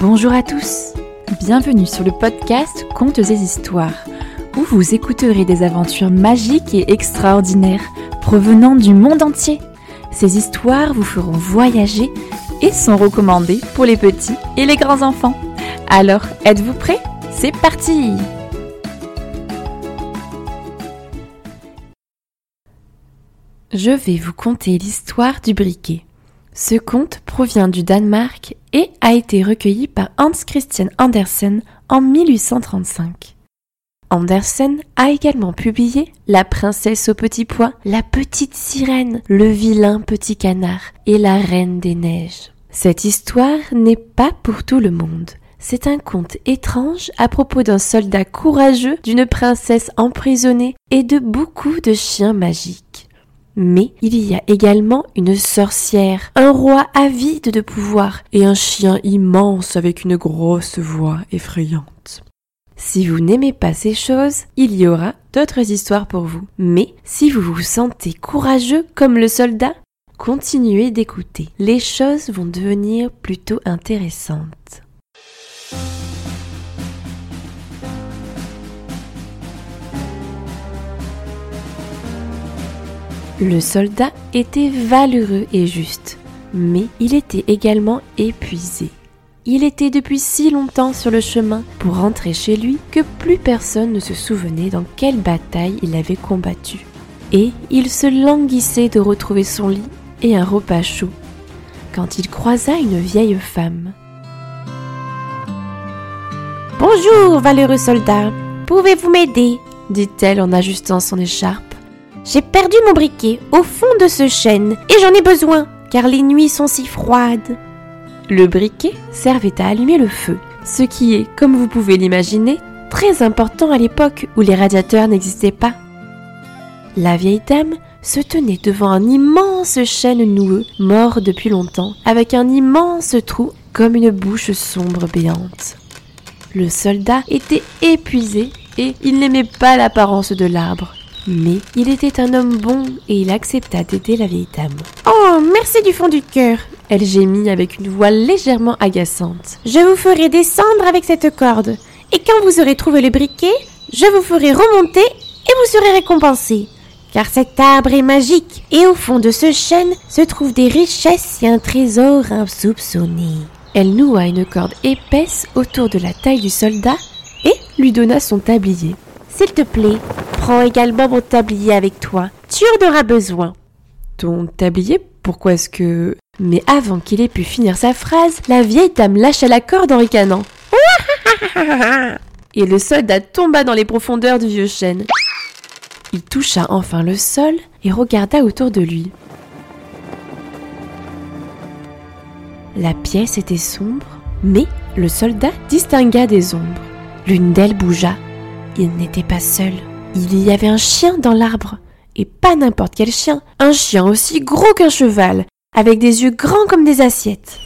Bonjour à tous, bienvenue sur le podcast Contes et Histoires, où vous écouterez des aventures magiques et extraordinaires provenant du monde entier. Ces histoires vous feront voyager et sont recommandées pour les petits et les grands enfants. Alors, êtes-vous prêts? C'est parti Je vais vous conter l'histoire du briquet. Ce conte provient du Danemark et a été recueilli par Hans Christian Andersen en 1835. Andersen a également publié La princesse au petit pois, La petite sirène, Le vilain petit canard et La reine des neiges. Cette histoire n'est pas pour tout le monde. C'est un conte étrange à propos d'un soldat courageux, d'une princesse emprisonnée et de beaucoup de chiens magiques. Mais il y a également une sorcière, un roi avide de pouvoir et un chien immense avec une grosse voix effrayante. Si vous n'aimez pas ces choses, il y aura d'autres histoires pour vous. Mais si vous vous sentez courageux comme le soldat, continuez d'écouter. Les choses vont devenir plutôt intéressantes. Le soldat était valeureux et juste, mais il était également épuisé. Il était depuis si longtemps sur le chemin pour rentrer chez lui que plus personne ne se souvenait dans quelle bataille il avait combattu. Et il se languissait de retrouver son lit et un repas chaud quand il croisa une vieille femme. Bonjour, valeureux soldat, pouvez-vous m'aider? dit-elle en ajustant son écharpe. J'ai perdu mon briquet au fond de ce chêne et j'en ai besoin car les nuits sont si froides. Le briquet servait à allumer le feu, ce qui est, comme vous pouvez l'imaginer, très important à l'époque où les radiateurs n'existaient pas. La vieille dame se tenait devant un immense chêne noueux, mort depuis longtemps, avec un immense trou comme une bouche sombre béante. Le soldat était épuisé et il n'aimait pas l'apparence de l'arbre. Mais il était un homme bon et il accepta d'aider la vieille dame. Oh, merci du fond du cœur. Elle gémit avec une voix légèrement agaçante. Je vous ferai descendre avec cette corde. Et quand vous aurez trouvé le briquet, je vous ferai remonter et vous serez récompensé. Car cet arbre est magique et au fond de ce chêne se trouvent des richesses et un trésor insoupçonné. Elle noua une corde épaisse autour de la taille du soldat et lui donna son tablier. S'il te plaît, prends également mon tablier avec toi. Tu en auras besoin. Ton tablier Pourquoi est-ce que... Mais avant qu'il ait pu finir sa phrase, la vieille dame lâcha la corde en ricanant. Et le soldat tomba dans les profondeurs du vieux chêne. Il toucha enfin le sol et regarda autour de lui. La pièce était sombre, mais le soldat distingua des ombres. L'une d'elles bougea. Il n'était pas seul. Il y avait un chien dans l'arbre. Et pas n'importe quel chien. Un chien aussi gros qu'un cheval, avec des yeux grands comme des assiettes.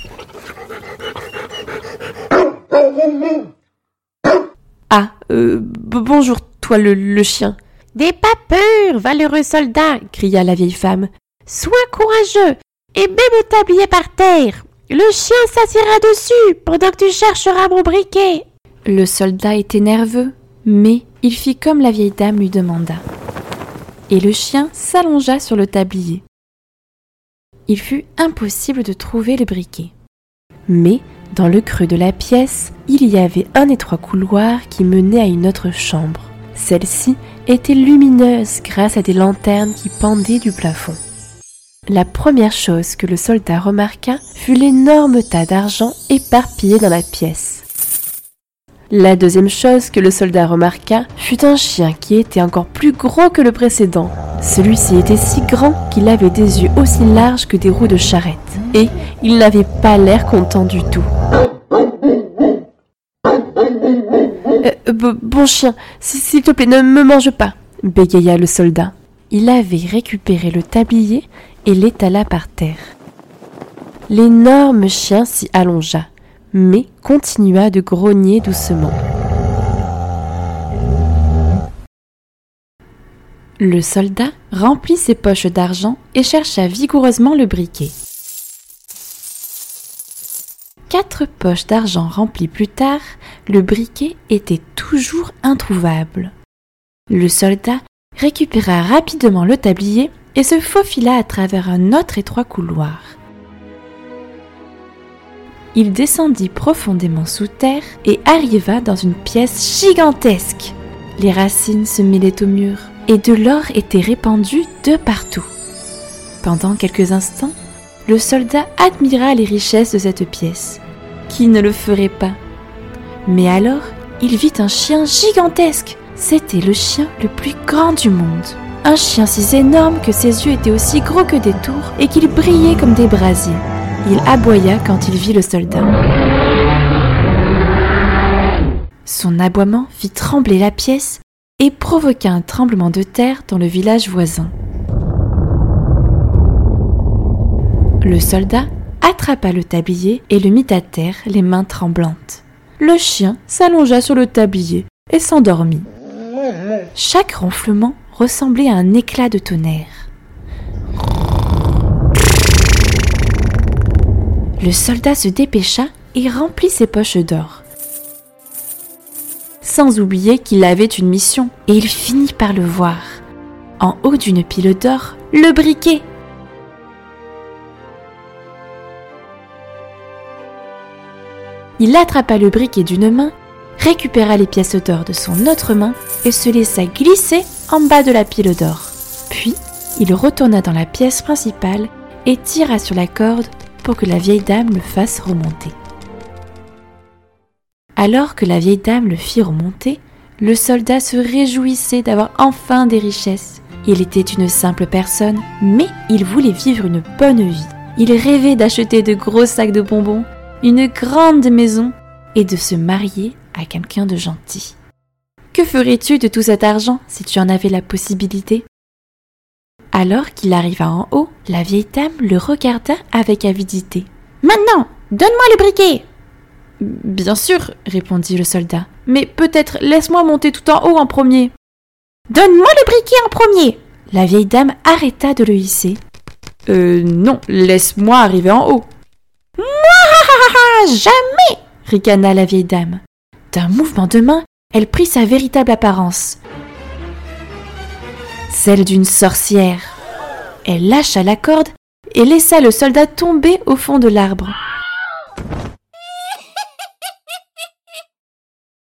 Ah, euh, bonjour, toi le, chien. N'aie pas peur, valeureux soldat, cria la vieille femme. Sois courageux et mets mon tablier par terre. Le chien s'assiera dessus pendant que tu chercheras mon briquet. Le soldat était nerveux, mais il fit comme la vieille dame lui demanda. Et le chien s'allongea sur le tablier. Il fut impossible de trouver le briquet. Mais, dans le creux de la pièce, il y avait un étroit couloir qui menait à une autre chambre. Celle-ci était lumineuse grâce à des lanternes qui pendaient du plafond. La première chose que le soldat remarqua fut l'énorme tas d'argent éparpillé dans la pièce. La deuxième chose que le soldat remarqua fut un chien qui était encore plus gros que le précédent. Celui-ci était si grand qu'il avait des yeux aussi larges que des roues de charrette, et il n'avait pas l'air content du tout. Euh, bon chien, s'il te plaît, ne me mange pas, bégaya le soldat. Il avait récupéré le tablier et l'étala par terre. L'énorme chien s'y allongea mais continua de grogner doucement. Le soldat remplit ses poches d'argent et chercha vigoureusement le briquet. quatre poches d'argent remplies plus tard, le briquet était toujours introuvable. Le soldat récupéra rapidement le tablier et se faufila à travers un autre étroit couloir. Il descendit profondément sous terre et arriva dans une pièce gigantesque. Les racines se mêlaient au mur et de l'or était répandu de partout. Pendant quelques instants, le soldat admira les richesses de cette pièce. Qui ne le ferait pas Mais alors, il vit un chien gigantesque. C'était le chien le plus grand du monde. Un chien si énorme que ses yeux étaient aussi gros que des tours et qu'il brillait comme des brasiers. Il aboya quand il vit le soldat. Son aboiement fit trembler la pièce et provoqua un tremblement de terre dans le village voisin. Le soldat attrapa le tablier et le mit à terre, les mains tremblantes. Le chien s'allongea sur le tablier et s'endormit. Chaque ronflement ressemblait à un éclat de tonnerre. Le soldat se dépêcha et remplit ses poches d'or. Sans oublier qu'il avait une mission, et il finit par le voir. En haut d'une pile d'or, le briquet. Il attrapa le briquet d'une main, récupéra les pièces d'or de son autre main et se laissa glisser en bas de la pile d'or. Puis, il retourna dans la pièce principale et tira sur la corde pour que la vieille dame le fasse remonter. Alors que la vieille dame le fit remonter, le soldat se réjouissait d'avoir enfin des richesses. Il était une simple personne, mais il voulait vivre une bonne vie. Il rêvait d'acheter de gros sacs de bonbons une grande maison et de se marier à quelqu'un de gentil. Que ferais-tu de tout cet argent si tu en avais la possibilité? Alors qu'il arriva en haut, la vieille dame le regarda avec avidité. Maintenant, donne-moi le briquet Bien sûr, répondit le soldat, mais peut-être laisse-moi monter tout en haut en premier. Donne-moi le briquet en premier La vieille dame arrêta de le hisser. Euh, non, laisse-moi arriver en haut. Ah, jamais ricana la vieille dame. D'un mouvement de main, elle prit sa véritable apparence. Celle d'une sorcière. Elle lâcha la corde et laissa le soldat tomber au fond de l'arbre.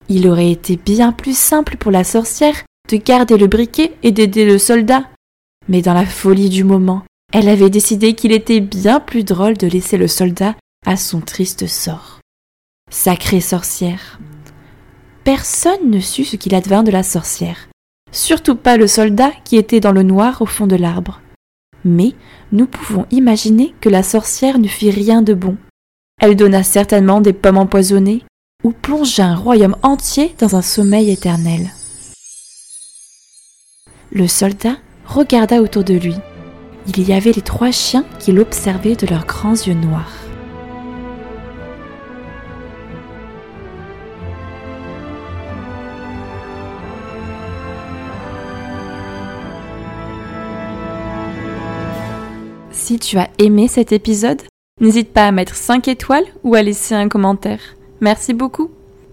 Il aurait été bien plus simple pour la sorcière de garder le briquet et d'aider le soldat. Mais dans la folie du moment, elle avait décidé qu'il était bien plus drôle de laisser le soldat à son triste sort. Sacrée sorcière. Personne ne sut ce qu'il advint de la sorcière, surtout pas le soldat qui était dans le noir au fond de l'arbre. Mais nous pouvons imaginer que la sorcière ne fit rien de bon. Elle donna certainement des pommes empoisonnées ou plongea un royaume entier dans un sommeil éternel. Le soldat regarda autour de lui. Il y avait les trois chiens qui l'observaient de leurs grands yeux noirs. Si tu as aimé cet épisode, n'hésite pas à mettre 5 étoiles ou à laisser un commentaire. Merci beaucoup.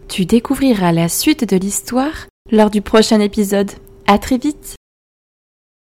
Tu découvriras la suite de l'histoire lors du prochain épisode. À très vite.